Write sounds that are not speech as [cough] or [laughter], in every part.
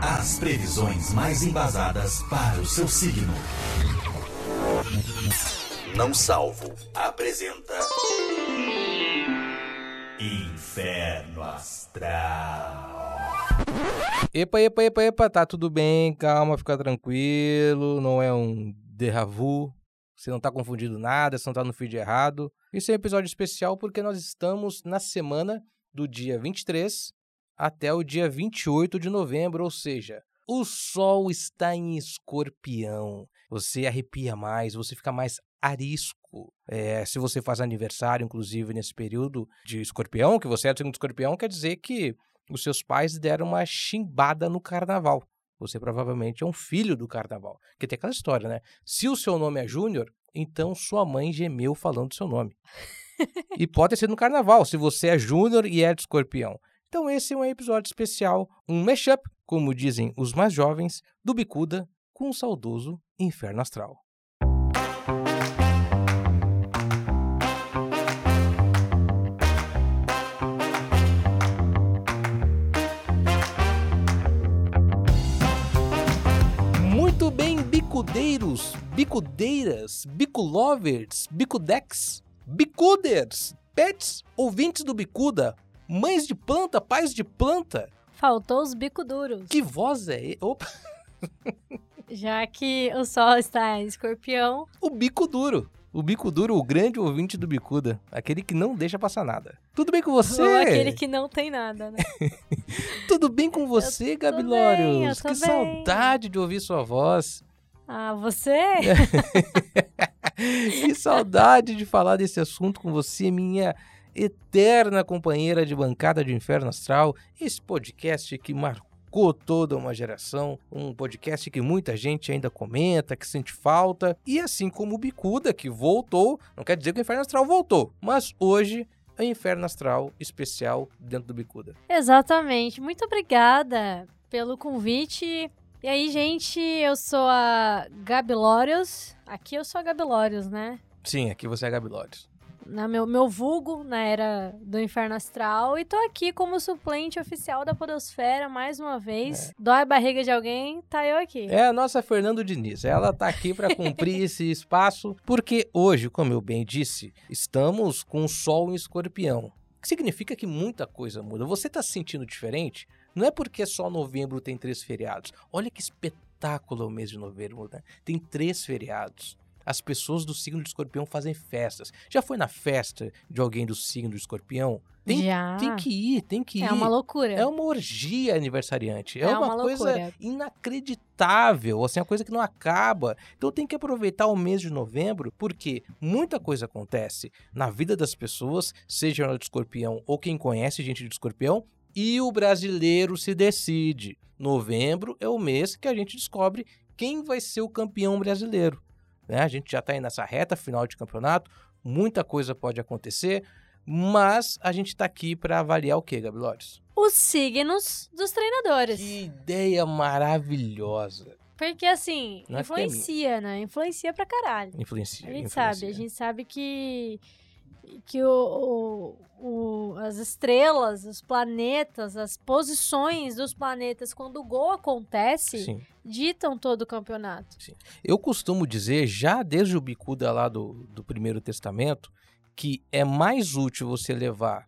As previsões mais embasadas para o seu signo. Não Salvo apresenta. Inferno Astral. Epa, epa, epa, epa, tá tudo bem, calma, fica tranquilo, não é um derravu, você não tá confundindo nada, você não tá no feed errado. Isso é um episódio especial porque nós estamos na semana do dia 23 até o dia 28 de novembro, ou seja, o Sol está em escorpião. Você arrepia mais, você fica mais arisco. É, se você faz aniversário, inclusive, nesse período de escorpião, que você é do segundo escorpião, quer dizer que os seus pais deram uma chimbada no carnaval. Você provavelmente é um filho do carnaval. Porque tem aquela história, né? Se o seu nome é Júnior, então sua mãe gemeu falando seu nome. [laughs] e pode ser no carnaval, se você é Júnior e é de escorpião. Então esse é um episódio especial, um mashup, como dizem os mais jovens, do Bicuda com o saudoso Inferno Astral. Muito bem, bicudeiros, bicudeiras, biculovers, bicudex, bicuders, pets, ouvintes do Bicuda, mães de planta, pais de planta. Faltou os bico duros. Que voz é? Opa, Já que o sol está em escorpião, o bico duro. O bico duro, o grande ouvinte do Bicuda, aquele que não deixa passar nada. Tudo bem com você? ou aquele que não tem nada, né? [laughs] Tudo bem com você, bem, eu Lórios? tô Que bem. saudade de ouvir sua voz. Ah, você? [laughs] que saudade de falar desse assunto com você, minha eterna companheira de bancada de Inferno Astral. Esse podcast que marcou toda uma geração, um podcast que muita gente ainda comenta, que sente falta. E assim como o Bicuda, que voltou, não quer dizer que o Inferno Astral voltou, mas hoje é o Inferno Astral especial dentro do Bicuda. Exatamente. Muito obrigada pelo convite. E aí, gente, eu sou a Gabi Lórios. Aqui eu sou a Gabi Lórios, né? Sim, aqui você é a Gabi Lores. Na meu, meu vulgo na era do Inferno Astral. E tô aqui como suplente oficial da Podosfera mais uma vez. Dói a barriga de alguém, tá eu aqui. É a nossa Fernando Diniz. Ela tá aqui para cumprir [laughs] esse espaço, porque hoje, como eu bem disse, estamos com o Sol em Escorpião. O que significa que muita coisa muda. Você tá se sentindo diferente? Não é porque só novembro tem três feriados. Olha que espetáculo é o mês de novembro, né? Tem três feriados. As pessoas do signo de escorpião fazem festas. Já foi na festa de alguém do signo de escorpião? Tem, Já. tem que ir, tem que ir. É uma loucura. É uma orgia aniversariante. É, É uma, uma coisa inacreditável, assim, uma coisa que não acaba. Então tem que aproveitar o mês de novembro, porque muita coisa acontece na vida das pessoas, seja ela de escorpião ou quem conhece gente de escorpião, e o brasileiro se decide. Novembro é o mês que a gente descobre quem vai ser o campeão brasileiro. Né? A gente já está aí nessa reta final de campeonato, muita coisa pode acontecer, mas a gente está aqui para avaliar o que, Gabi Lores? Os signos dos treinadores. Que ideia maravilhosa. Porque assim, Não é é influencia, né? Influencia pra caralho. Influencia. A gente influencia. sabe, a gente sabe que que o, o- o- as estrelas, os planetas, as posições dos planetas quando o gol acontece, Sim. Ditam todo o campeonato. Eu costumo dizer, já desde o bicuda lá do, do Primeiro Testamento, que é mais útil você levar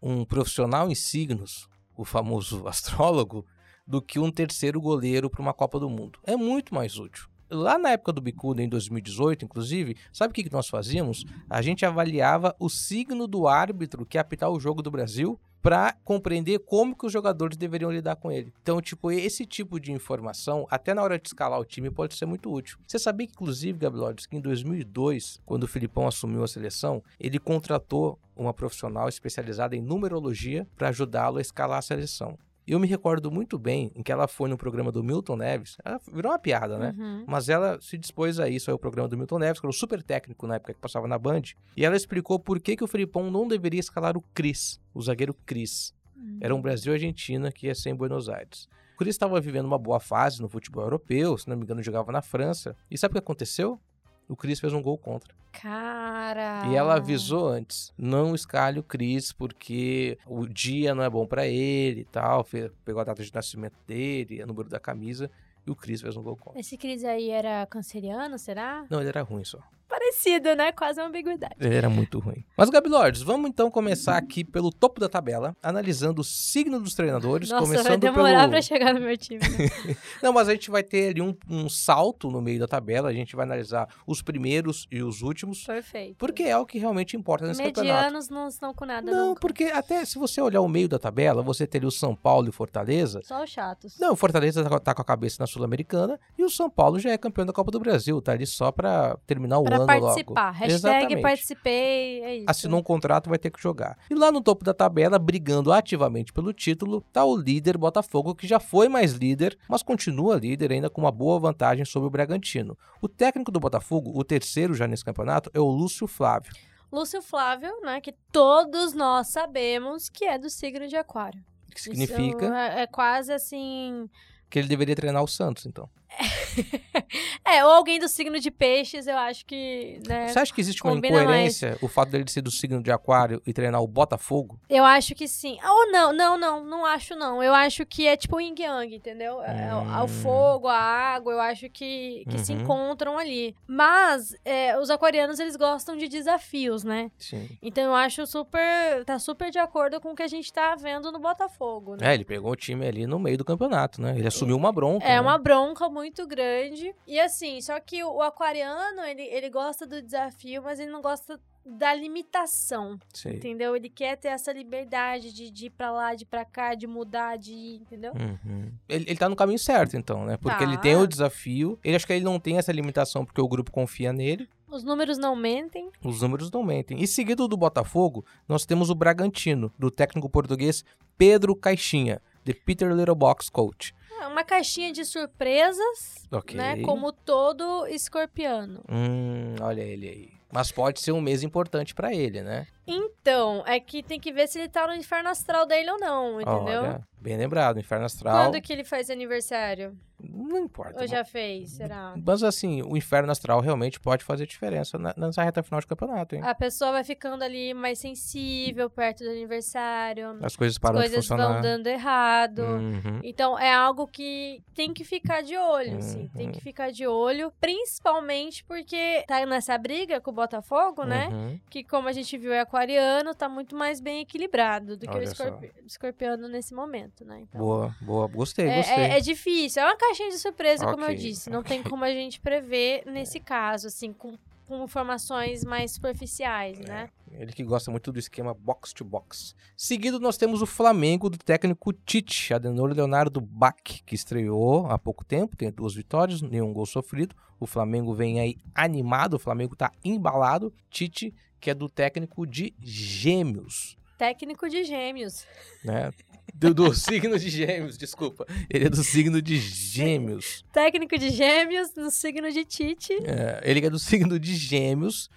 um profissional em signos, o famoso [laughs] astrólogo, do que um terceiro goleiro para uma Copa do Mundo. É muito mais útil. Lá na época do Bicuda, em 2018, inclusive, sabe o que que nós fazíamos? A gente avaliava o signo do árbitro que apitar o jogo do Brasil para compreender como que os jogadores deveriam lidar com ele. Então, tipo, esse tipo de informação, até na hora de escalar o time, pode ser muito útil. Você sabia que, inclusive, Gabriel, que em 2002, quando o Filipão assumiu a seleção, ele contratou uma profissional especializada em numerologia para ajudá-lo a escalar a seleção. E eu me recordo muito bem em que ela foi no programa do Milton Neves, ela virou uma piada, né? Uhum. Mas ela se dispôs a isso, aí o programa do Milton Neves, que era um super técnico na época que passava na Band. E ela explicou por que, que o Felipão não deveria escalar o Cris, o zagueiro Cris. Era um Brasil e Argentina que ia ser em Buenos Aires. O Cris estava vivendo uma boa fase no futebol europeu, se não me engano jogava na França. E sabe o que aconteceu? O Cris fez um gol contra. Cara. E ela avisou antes: não escalhe o Cris porque o dia não é bom pra ele e tal. Pegou a data de nascimento dele, o número da camisa. E o Cris fez um gol contra. Esse Cris aí era canceriano, será? Não, ele era ruim só. Parecido, né? Quase uma ambiguidade. Era muito ruim. Mas, Gabi Lordes, vamos então começar aqui pelo topo da tabela, analisando o signo dos treinadores. Nossa, vai começando demorar pelo... pra chegar no meu time. né? [laughs] Não, mas a gente vai ter ali um, um salto no meio da tabela. A gente vai analisar os primeiros e os últimos. Perfeito. Porque é o que realmente importa nesse campeonato. Medianos não estão com nada Não, nunca. porque até se você olhar o meio da tabela, você teria o São Paulo e Fortaleza. Só os chatos. Não, o Fortaleza tá- tá com a cabeça na Sul-Americana e o São Paulo já é campeão da Copa do Brasil, tá ali só pra terminar o Pra ano participar. logo. Hashtag Exatamente. participei. É isso. Assinou um contrato, vai ter que jogar. E lá no topo da tabela, brigando ativamente pelo título, tá o líder Botafogo, que já foi mais líder, mas continua líder ainda com uma boa vantagem sobre o Bragantino. O técnico do Botafogo, o terceiro já nesse campeonato, é o Lúcio Flávio. Lúcio Flávio, né? Que todos nós sabemos que é do signo de Aquário. Que significa Isso é, é quase assim. que ele deveria treinar o Santos, então. [laughs] É, ou alguém do signo de peixes, eu acho que, né? Você acha que existe uma incoerência o fato dele ser do signo de Aquário e treinar o Botafogo? Eu acho que sim. Ou não, não, não, não acho não. Eu acho que é tipo yin yang, entendeu? É, é o- Hum. o fogo, a água, eu acho que, que se Uhum. encontram ali. Mas é, os aquarianos, eles gostam de desafios, né? Sim. Então eu acho super. tá super de acordo com o que a gente tá vendo no Botafogo, né? É, ele pegou o time ali no meio do campeonato, né? Ele assumiu uma bronca. É né? uma bronca muito grande. E assim, só que o, aquariano, ele, ele gosta do desafio, mas ele não gosta da limitação, Sei. entendeu? Ele quer ter essa liberdade de, de ir pra lá, de ir pra cá, de mudar, de ir, entendeu? Uhum. Ele, ele tá no caminho certo, então, né? Porque Tá. ele tem o desafio. Ele acho que ele não tem essa limitação porque o grupo confia nele. Os números não mentem. Os números não mentem. E seguido do Botafogo, nós temos o Bragantino, do técnico português Pedro Caixinha, de Peter Little Box Coach. É uma caixinha de surpresas, Ok. né? Como todo escorpiano. Hum, olha ele aí. Mas pode ser um mês importante pra ele, né? Então, é que tem que ver se ele tá no inferno astral dele ou não, entendeu? Olha, bem lembrado, Inferno Astral. Quando que ele faz aniversário? Não importa. Ou já fez, será? Mas assim, o Inferno Astral realmente pode fazer diferença na- nessa reta final de campeonato, hein? A pessoa vai ficando ali mais sensível perto do aniversário. As coisas As param de coisas funcionar. vão dando errado. Uhum. Então é algo que tem que ficar de olho, assim. Tem Uhum. que ficar de olho, principalmente porque tá nessa briga com o Botafogo, né? Uhum. Que como a gente viu é aquariano, tá muito mais bem equilibrado do que o Olha só. escorpi- escorpiano nesse momento, né? Então, Boa, boa. Gostei, é, gostei. é- é difícil, é uma caixinha de surpresa, como eu disse. Não tem como a gente prever nesse caso, assim, com, com informações mais superficiais, né? Ele que gosta muito do esquema box to box. Seguido, nós temos o Flamengo do técnico Tite, Adenor Leonardo Bach, que estreou há pouco tempo, tem duas vitórias, nenhum gol sofrido. O Flamengo vem aí animado, o Flamengo tá embalado. Tite, que é do técnico de Gêmeos, Técnico de gêmeos. né? Do, do [laughs] signo de Gêmeos, desculpa. Ele é do signo de Gêmeos. Técnico de gêmeos no signo de Tite. É, ele é do signo de Gêmeos,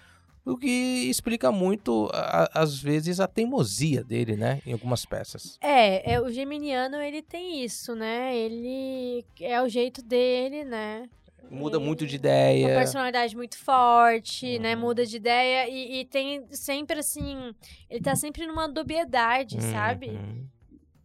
o que explica muito, a- às vezes, a teimosia dele, né? Em algumas peças. É, é, o geminiano, ele tem isso, né? Ele é o jeito dele, né? Muda Ele- muito de Uma ideia. personalidade muito forte, né? Uhum. Muda de ideia e, e tem sempre assim. Ele tá sempre numa dubiedade, sabe? Uhum.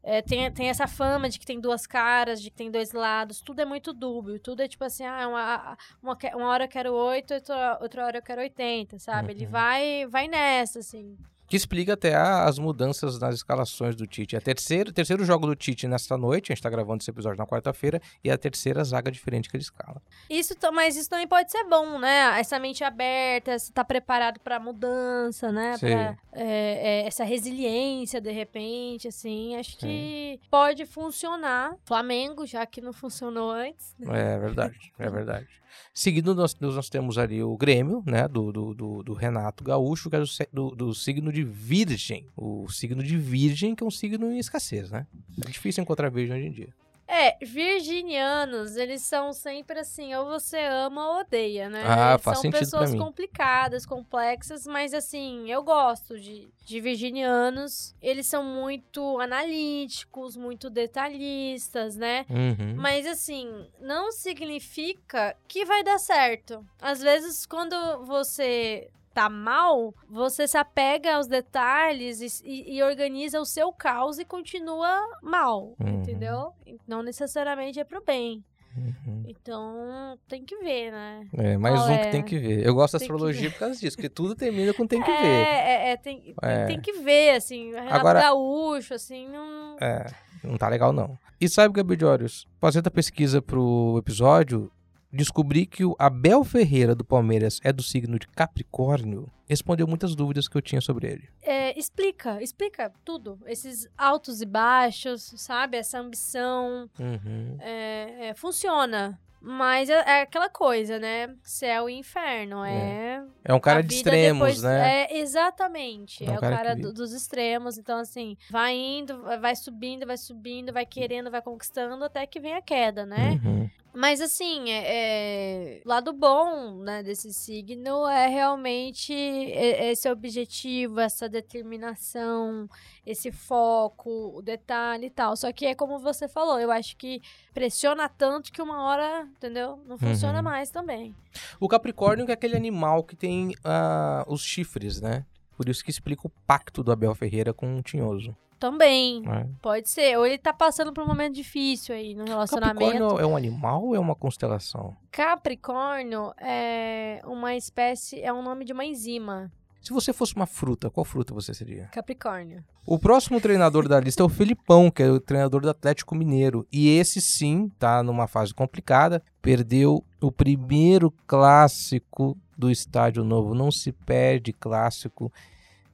É, tem, tem essa fama de que tem duas caras, de que tem dois lados. Tudo é muito dúbio. Tudo é tipo assim, ah, uma, uma, uma hora eu quero oito, outra, outra hora eu quero oitenta, sabe? Ele Uhum. vai, vai nessa, assim. Que explica até as mudanças nas escalações do Tite. É o terceiro, terceiro jogo do Tite nesta noite, a gente tá gravando esse episódio na quarta-feira, e é a terceira zaga diferente que ele escala. Isso, ta- mas isso também pode ser bom, né? Essa mente aberta, você tá preparado pra mudança, né? Sim. Pra, é, é, essa resiliência, de repente, assim. Acho que pode funcionar. Flamengo, já que não funcionou antes. É verdade, é verdade. Seguindo, nós, nós temos ali o Grêmio, né, do, do, do- do Renato Gaúcho, que é do, do signo de Virgem. O signo de Virgem, que é um signo em escassez, né? É difícil encontrar Virgem hoje em dia. É, virginianos, eles são sempre assim, ou você ama ou odeia, né? Ah, faz são pessoas complicadas, complexas, mas assim, eu gosto de, de virginianos. Eles são muito analíticos, muito detalhistas, né? Uhum. Mas assim, não significa que vai dar certo. Às vezes, quando você tá mal, você se apega aos detalhes e, e- organiza o seu caos e continua mal, Uhum. entendeu? Não necessariamente é pro bem. Uhum. Então, tem que ver, né? É, mais Qual um é? que tem que ver. Eu gosto da astrologia por causa disso, porque tudo termina com tem que é, ver. É, é, tem, tem- É. tem que ver, assim. Renato Agora- Gaúcho, assim, não... É, não tá legal não. E sabe, Gabi Diórios, fazendo a pesquisa pro episódio, descobri que o Abel Ferreira do Palmeiras é do signo de Capricórnio. Respondeu muitas dúvidas que eu tinha sobre ele. É, explica, explica tudo. Esses altos e baixos, sabe? Essa ambição, Uhum. é, é, funciona. Mas é, é aquela coisa, né? Céu e inferno. É. É um cara de extremos, depois- né? É, exatamente. É um É, o cara cara que- do- dos extremos. Então, assim, vai indo, vai subindo, vai subindo, vai querendo, vai conquistando, até que vem a queda, né? Uhum. Mas assim, é, é, lado bom né, desse signo é realmente esse objetivo, essa determinação, esse foco, o detalhe e tal. Só que é como você falou, eu acho que pressiona tanto que uma hora, entendeu? Não funciona Uhum. mais também. O Capricórnio que é aquele animal que tem ah, os chifres, né? Por isso que explica o pacto do Abel Ferreira com o Tinhoso. Também, né? pode ser. Ou ele tá passando por um momento difícil aí no relacionamento. Capricórnio é um animal ou é uma constelação? Capricórnio é uma espécie, é um nome de uma enzima. Se você fosse uma fruta, qual fruta você seria? Capricórnio. O próximo treinador da lista é o Felipão, que é o treinador do Atlético Mineiro. E esse sim tá numa fase complicada. Perdeu o primeiro clássico do Estádio Novo. Não se perde clássico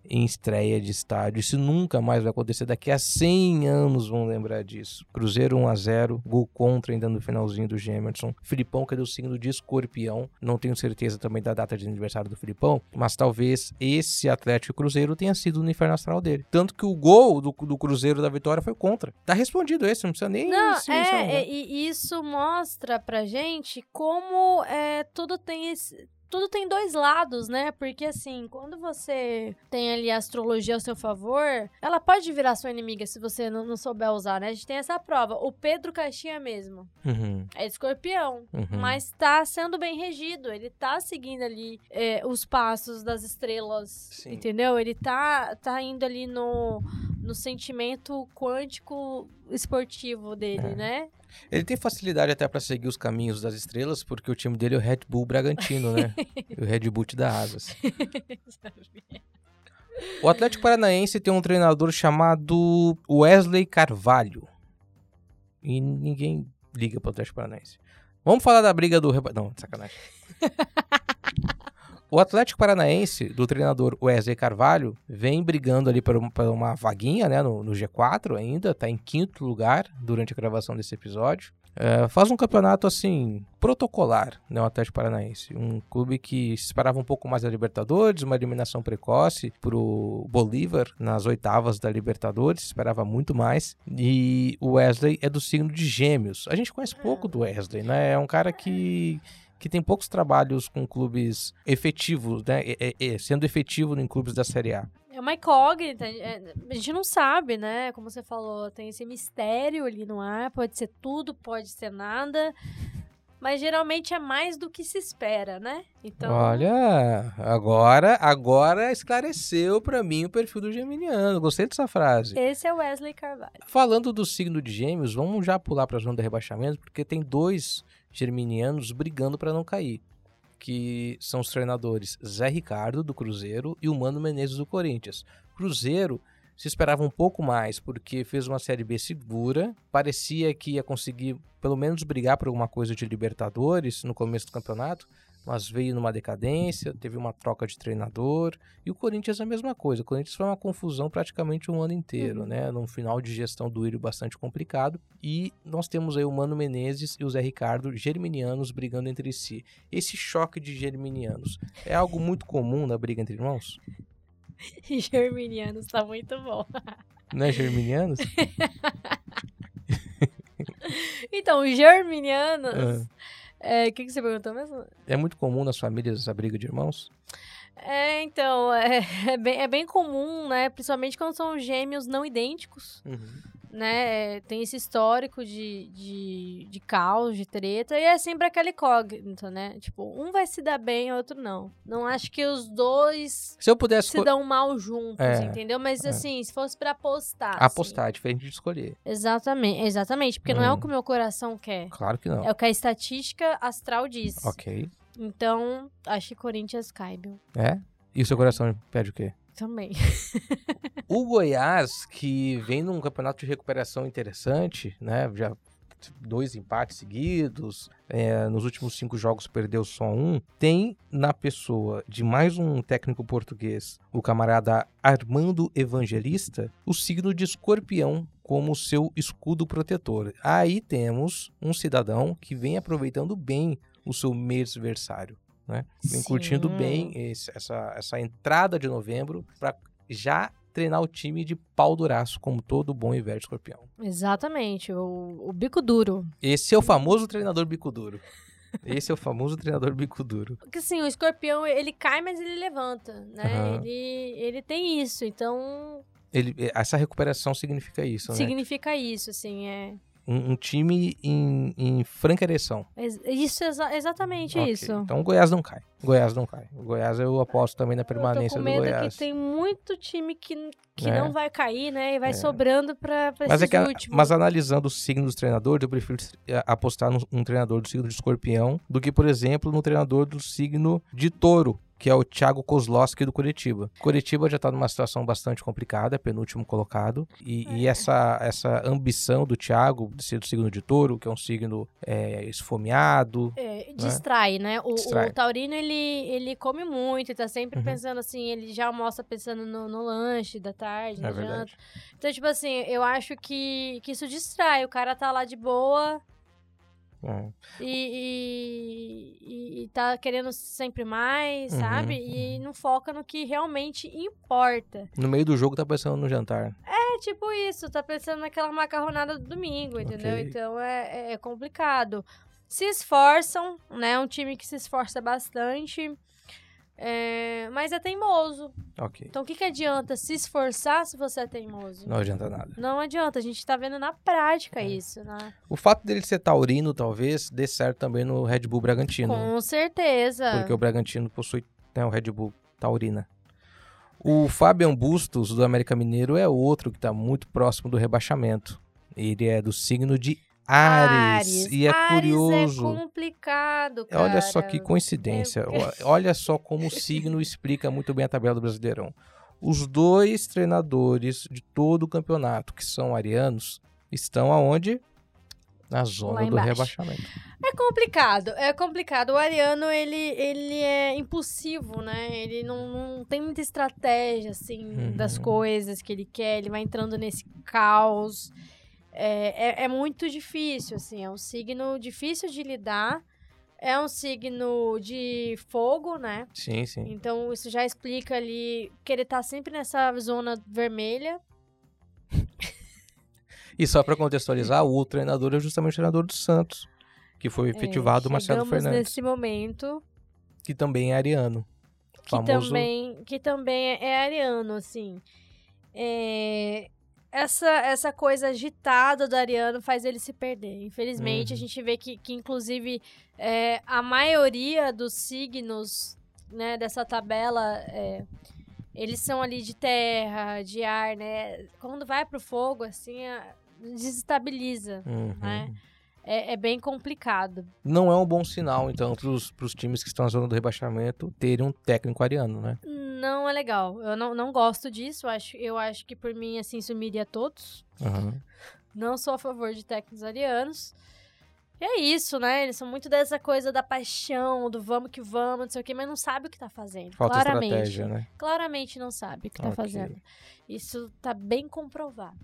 em estreia de estádio. Isso nunca mais vai acontecer. Daqui a 100 anos vão lembrar disso. Cruzeiro 1 a 0 gol contra ainda no finalzinho do Gemerson. Filipão, que é do signo de escorpião. Não tenho certeza também da data de aniversário do Filipão, mas talvez esse Atlético Cruzeiro tenha sido no inferno astral dele. Tanto que o gol do, do Cruzeiro da vitória foi contra. Tá respondido esse, não precisa nem Não, se é, é, e isso mostra pra gente como é, tudo tem esse. Tudo tem dois lados, né? Porque assim, quando você tem ali a astrologia ao seu favor, ela pode virar sua inimiga se você não, não souber usar, né? A gente tem essa prova. O Pedro Caixinha mesmo Uhum, é escorpião, uhum. mas tá sendo bem regido. Ele tá seguindo ali é, os passos das estrelas, Sim. entendeu? Ele tá, tá indo ali no, no sentimento quântico esportivo dele, É. né? Ele tem facilidade até pra seguir os caminhos das estrelas, porque o time dele é o Red Bull Bragantino, né? [laughs] o Red Bull te dá asas. [laughs] O Atlético Paranaense tem um treinador chamado Wesley Carvalho. E ninguém liga pro Atlético Paranaense. Vamos falar da briga do... Não, sacanagem. [laughs] O Atlético Paranaense, do treinador Wesley Carvalho, vem brigando ali por uma, uma vaguinha, né, no, no G4 ainda, tá em quinto lugar durante a gravação desse episódio. É, faz um campeonato, assim, protocolar, né, o Atlético Paranaense. Um clube que se esperava um pouco mais da Libertadores, uma eliminação precoce pro Bolívar nas oitavas da Libertadores, esperava muito mais. E o Wesley é do signo de Gêmeos. A gente conhece pouco do Wesley, né? É um cara que que tem poucos trabalhos com clubes efetivos, né? Sendo efetivo em clubes da Série A. É uma incógnita, é- a gente não sabe, né? Como você falou, tem esse mistério ali no ar, pode ser tudo, pode ser nada. Mas geralmente é mais do que se espera, né? Então, Olha, agora, agora esclareceu pra mim o perfil do geminiano. Gostei dessa frase. esse é o Wesley Carvalho. Falando do signo de Gêmeos, vamos já pular para a zona de rebaixamento, porque tem dois germinianos brigando para não cair, que são os treinadores Zé Ricardo do Cruzeiro e o Mano Menezes do Corinthians. Cruzeiro se esperava um pouco mais, porque fez uma série B segura, parecia que ia conseguir pelo menos brigar por alguma coisa de Libertadores no começo do campeonato, mas veio numa decadência, teve uma troca de treinador, e o Corinthians é a mesma coisa. O Corinthians foi uma confusão praticamente um ano inteiro, Uhum. né? Num final de gestão do Írio bastante complicado. E nós temos aí o Mano Menezes e o Zé Ricardo germinianos brigando entre si. Esse choque de germinianos é algo muito comum na briga entre irmãos? [laughs] Germinianos tá muito bom. Não é germinianos? [laughs] Então, os germinianos. É, O que, que você perguntou mesmo? É muito comum nas famílias a briga de irmãos? É, então, [laughs] é, é bem, é bem comum, né? Principalmente quando são gêmeos não idênticos, né? é, Tem esse histórico de, de, de caos, de treta, e é sempre aquela incógnita, né? Tipo, um vai se dar bem, outro não. Não acho que os dois Se eu pudesse se dão mal juntos, É, entendeu? Mas assim, se fosse pra apostar. assim, apostar, é diferente de escolher. exatamente, exatamente. Porque não é o Hum. que o meu coração quer. Claro que não. É o que a estatística astral diz. Ok. Então, acho que Corinthians cai. É? E o seu coração pede o quê? Também. O Goiás, que vem num campeonato de recuperação interessante, né? Já dois empates seguidos, é, nos últimos cinco jogos perdeu só um, tem na pessoa de mais um técnico português, o camarada Armando Evangelista, o signo de escorpião como seu escudo protetor. Aí temos um cidadão que vem aproveitando bem o seu mês versário. Né? Vem Sim. curtindo bem esse- essa, essa entrada de novembro para já treinar o time de pau duraço, como todo bom e velho escorpião. Exatamente. O, o bico duro. Esse é o famoso treinador bico duro. Esse é o famoso treinador bico duro. Porque assim, o escorpião, ele cai, mas ele levanta, né? Aham. Ele, ele tem isso. Então, Ele, essa recuperação significa isso, né? significa isso, assim. É, Um, um time em, em franca ereção. Isso, exa- exatamente Ok, isso. Então o Goiás não cai. Goiás não cai. O Goiás eu aposto também na Eu tô permanência com do medo Goiás. que tem muito time que, que É. não vai cair, né? E vai sobrando pra, pra Mas, é que, últimos. mas analisando o signo dos treinadores, eu prefiro eh, apostar num um treinador do signo de escorpião do que, por exemplo, no treinador do signo de touro, que é o Thiago Kozlowski do Curitiba. Curitiba já está numa situação bastante complicada, é penúltimo colocado, e, e essa, essa ambição do Thiago de ser do signo de touro, que é um signo eh, esfomeado, É, distrai, né? O, Distrai. o taurino, ele, ele come muito e tá sempre Uhum. pensando assim, ele já almoça pensando no, no lanche da tarde, é verdade. janta. Então, tipo assim, eu acho que, que isso distrai. O cara tá lá de boa É. e, e, e tá querendo sempre mais, Uhum, sabe? E não foca no que realmente importa. No meio do jogo tá pensando no jantar. É tipo isso, tá pensando naquela macarronada do domingo, entendeu? Ok. Então é, é complicado. Se esforçam, né? É um time que se esforça bastante. É, mas é teimoso. Ok. Então o que, que adianta se esforçar se você é teimoso? Não adianta nada. Não adianta, a gente tá vendo na prática É. isso, né? O fato dele ser taurino, talvez, dê certo também no Red Bull Bragantino. Com certeza. Porque o Bragantino possui né, o Red Bull Taurina. O Fabian Bustos, do América Mineiro, é outro que está muito próximo do rebaixamento. Ele é do signo de Ares. E é Ares curioso. é complicado, cara. Olha só que coincidência. É- O- Olha só como o [laughs] signo explica muito bem a tabela do Brasileirão. Os dois treinadores de todo o campeonato, que são arianos, estão aonde? Na zona do rebaixamento. É complicado, é complicado. O Ariano, ele, ele é impulsivo, né? Ele não, não tem muita estratégia, assim, Uhum. das coisas que ele quer. Ele vai entrando nesse caos. É, é, é muito difícil, assim. É um signo difícil de lidar. É um signo de fogo, né? Sim, sim. Então, isso já explica ali que ele tá sempre nessa zona vermelha. E só para contextualizar, o treinador é justamente o treinador do Santos, que foi efetivado o é, Marcelo Fernandes, nesse momento. que também é ariano. que famoso- também que também é ariano assim É, essa essa coisa agitada do ariano faz ele se perder infelizmente a Uhum. gente vê que, que inclusive é, a maioria dos signos né dessa tabela é, eles são ali de terra de ar né quando vai pro fogo assim a- desestabiliza Uhum. né é, é bem complicado Não é um bom sinal, então, para os times que estão na zona do rebaixamento terem um técnico ariano, né? não é legal eu não, não gosto disso eu acho eu acho que por mim assim sumiria todos Uhum. Não sou a favor de técnicos arianos. E é isso, né? Eles são muito dessa coisa da paixão, do vamos que vamos, não sei o quê, mas não sabe o que tá fazendo. Falta claramente. estratégia, né? Claramente não sabe o que tá fazendo. Isso tá bem comprovado.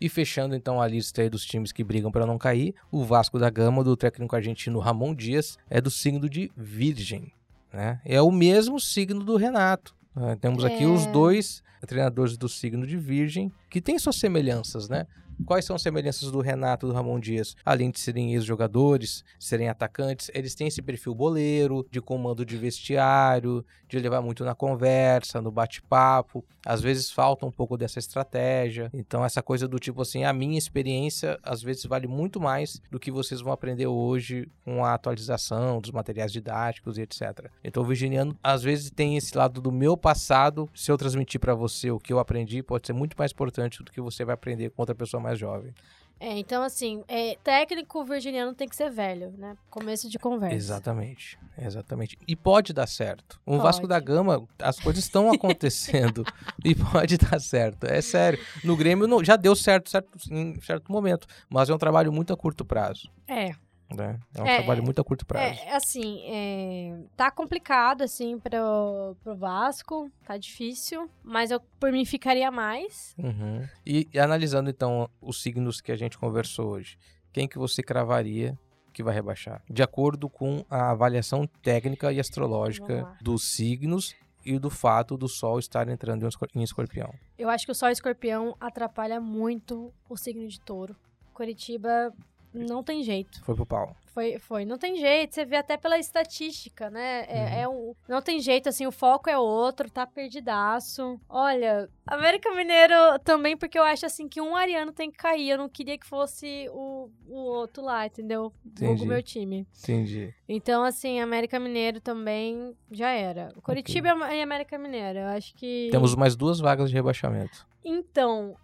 E fechando então a lista aí dos times que brigam para não cair, o Vasco da Gama, do técnico argentino Ramon Dias, é do signo de Virgem, né? É o mesmo signo do Renato. né? Temos aqui É. os dois treinadores do signo de Virgem, que têm suas semelhanças, né? Quais são as semelhanças do Renato e do Ramon Dias? Além de serem ex-jogadores, serem atacantes, eles têm esse perfil boleiro, de comando de vestiário, de levar muito na conversa, no bate-papo. Às vezes falta um pouco dessa estratégia. Então, essa coisa do tipo assim, a minha experiência às vezes vale muito mais do que vocês vão aprender hoje com a atualização dos materiais didáticos e etc. Então, o virginiano às vezes tem esse lado do meu passado. Se eu transmitir para você o que eu aprendi, pode ser muito mais importante do que você vai aprender com outra pessoa mais jovem. É, então assim, é, técnico virginiano tem que ser velho, né? Começo de conversa. Exatamente, exatamente. E pode dar certo. O Pode. Vasco da Gama, as coisas estão [laughs] acontecendo e pode dar certo. É sério. No Grêmio não- já deu certo, certo em certo momento, mas é um trabalho muito a curto prazo. É, Né? É um É, trabalho muito a curto prazo. é assim, é, tá complicado assim pro, pro Vasco, tá difícil, mas eu por mim ficaria mais. Uhum. E, e analisando então os signos que a gente conversou hoje, quem que você cravaria que vai rebaixar? De acordo com a avaliação técnica e astrológica dos signos e do fato do Sol estar entrando em escorpião. Eu acho que o Sol Escorpião atrapalha muito o signo de Touro. Curitiba não tem jeito. Foi pro pau. Foi, foi. Não tem jeito, você vê até pela estatística, né? É, Uhum. é um, não tem jeito, assim, o foco é outro, tá perdidaço. Olha, América Mineiro também, porque eu acho, assim, que um ariano tem que cair. Eu não queria que fosse o, o outro lá, entendeu? Entendi. O meu time. Entendi. Então, assim, América Mineiro também já era. Curitiba e América Mineiro, eu acho que... Temos mais duas vagas de rebaixamento. Então,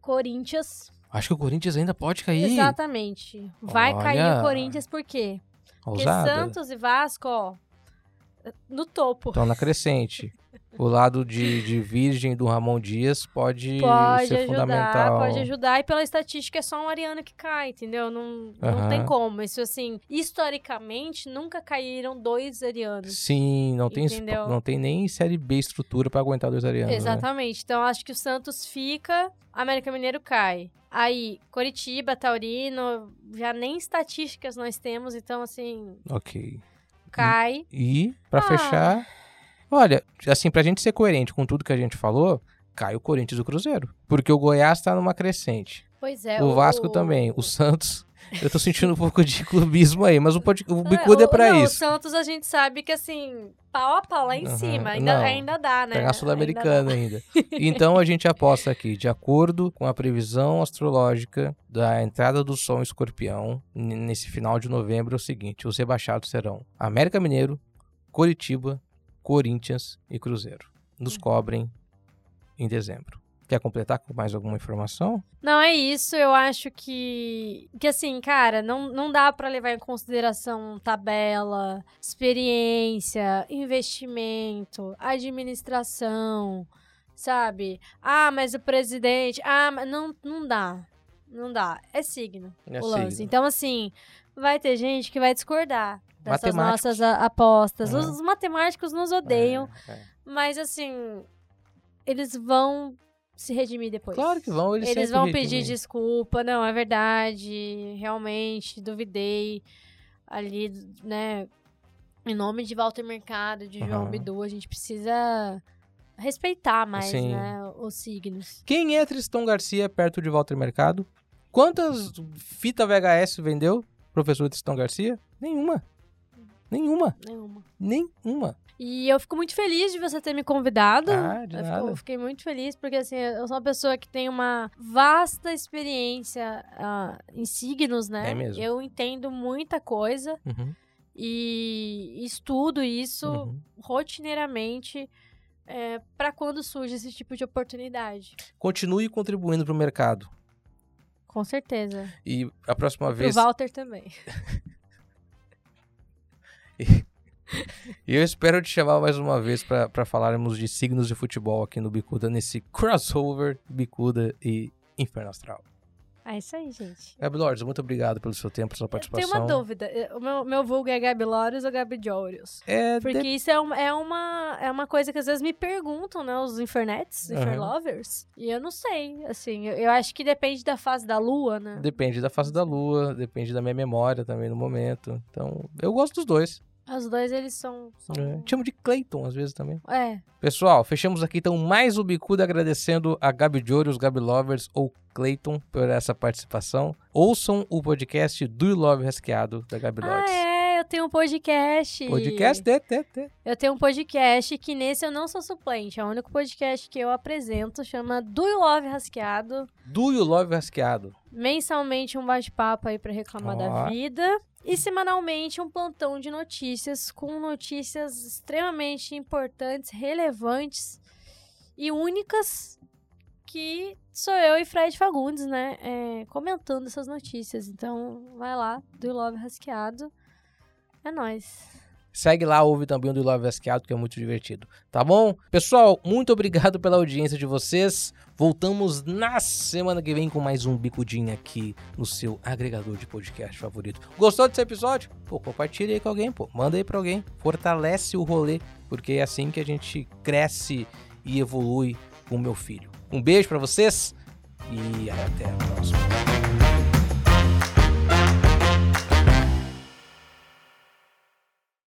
Corinthians... Acho que o Corinthians ainda pode cair. Exatamente. Vai Olha. cair o Corinthians por quê? Porque Ousada. Santos e Vasco, ó, no topo. Estão na crescente. [laughs] O lado de, de virgem do Ramon Dias pode, Pode ser ajudar, fundamental. pode ajudar. E pela estatística é só um Ariano que cai, entendeu? Não, não tem como. Isso, assim, historicamente, nunca caíram dois Arianos. Sim, não tem, Entendeu? não tem nem série B estrutura pra aguentar dois arianos. né? Exatamente. Então, acho que o Santos fica, América Mineiro cai. Aí, Coritiba, Taurino, já nem estatísticas nós temos, então, assim, Ok. cai. E, pra Ah. fechar, olha, assim, pra gente ser coerente com tudo que a gente falou, cai o Corinthians e o Cruzeiro. Porque o Goiás tá numa crescente. Pois é. o Vasco também. O Santos, eu tô sentindo um pouco de clubismo aí, mas o, pod- o Bicuda é o- pra não, O isso. Santos a gente sabe que assim, pau a pau lá em Aham. cima. Ainda, Não, ainda dá, né? Tá na Ainda Sul-Americana ainda. Então a gente aposta aqui, de acordo com a previsão astrológica da entrada do Sol em Escorpião, nesse final de novembro, é o seguinte: os rebaixados serão América Mineiro, Coritiba, Corinthians e Cruzeiro. Nos cobrem em dezembro. Quer completar com mais alguma informação? Não, é isso. Eu acho que. Que assim, cara, não, não dá pra levar em consideração tabela, experiência, investimento, administração, sabe? Ah, mas o presidente. Ah, mas não, não dá. Não dá. É signo. É o lance. signo. Então, assim, vai ter gente que vai discordar dessas nossas apostas. É. Os, os matemáticos nos odeiam, É, é. mas assim, eles vão se redimir depois. Claro que vão, eles, Eles vão pedir desculpa, não, é verdade, realmente, duvidei ali, né, em nome de Walter Mercado, de João Aham. Bidu, a gente precisa respeitar mais, Sim. né, os signos. Quem é Tristão Garcia perto de Walter Mercado? Quantas fita VHS vendeu, professor Tristão Garcia? Nenhuma. Nenhuma. Nenhuma. Nenhuma. E eu fico muito feliz de você ter me convidado. Ah, de eu, nada. fico- eu fiquei muito feliz, porque assim, eu sou uma pessoa que tem uma vasta experiência ah, em signos, né? É mesmo. Eu entendo muita coisa Uhum, e estudo isso uhum. rotineiramente é, para quando surge esse tipo de oportunidade. Continue contribuindo para o mercado. Com certeza. E a próxima vez. Walter também. [laughs] [laughs] E eu espero te chamar mais uma vez para falarmos de signos de futebol aqui no Bicuda, nesse crossover Bicuda e Inferno Astral. É isso aí, gente. Gabi Lordes, muito obrigado pelo seu tempo, pela sua participação. uma dúvida. O meu, meu vulgo é Gabi Lores ou Gabi Jorius? É, Porque de- isso é, um- é, uma, é uma coisa que às vezes me perguntam, né? Os infernets, Aham. inferlovers. E eu não sei, assim. Eu, eu acho que depende da fase da lua, né? depende da fase da lua, depende da minha memória também no momento. Então, eu gosto dos dois. Os dois, eles são... são... É. Chamo de Clayton às vezes também. É. Pessoal, fechamos aqui então mais o Bicuda agradecendo a Gabi Jorius, Gabi Lovers ou Clayton, por essa participação. Ouçam o podcast do You Love Rasqueado, da Gabi Ah, Lordes. é, eu tenho um podcast. Podcast, é, é, é. Eu tenho um podcast que nesse eu não sou suplente. É o único podcast que eu apresento, chama Do You Love Rasqueado. Do You Love Rasqueado. Mensalmente um bate-papo aí pra reclamar Ó. da vida. E semanalmente um plantão de notícias com notícias extremamente importantes, relevantes e únicas que sou eu e Fred Fagundes, né? é, comentando essas notícias. Então vai lá, Do Love Rasqueado. É nóis. Segue lá, ouve também o do Love Rasqueado, que é muito divertido. Tá bom? Pessoal, muito obrigado pela audiência de vocês. Voltamos na semana que vem com mais um bicudinho aqui no seu agregador de podcast favorito. Gostou desse episódio? Pô, compartilha aí com alguém, pô. Manda aí pra alguém. Fortalece o rolê, porque é assim que a gente cresce e evolui com o meu filho. Um beijo pra vocês e até a próxima.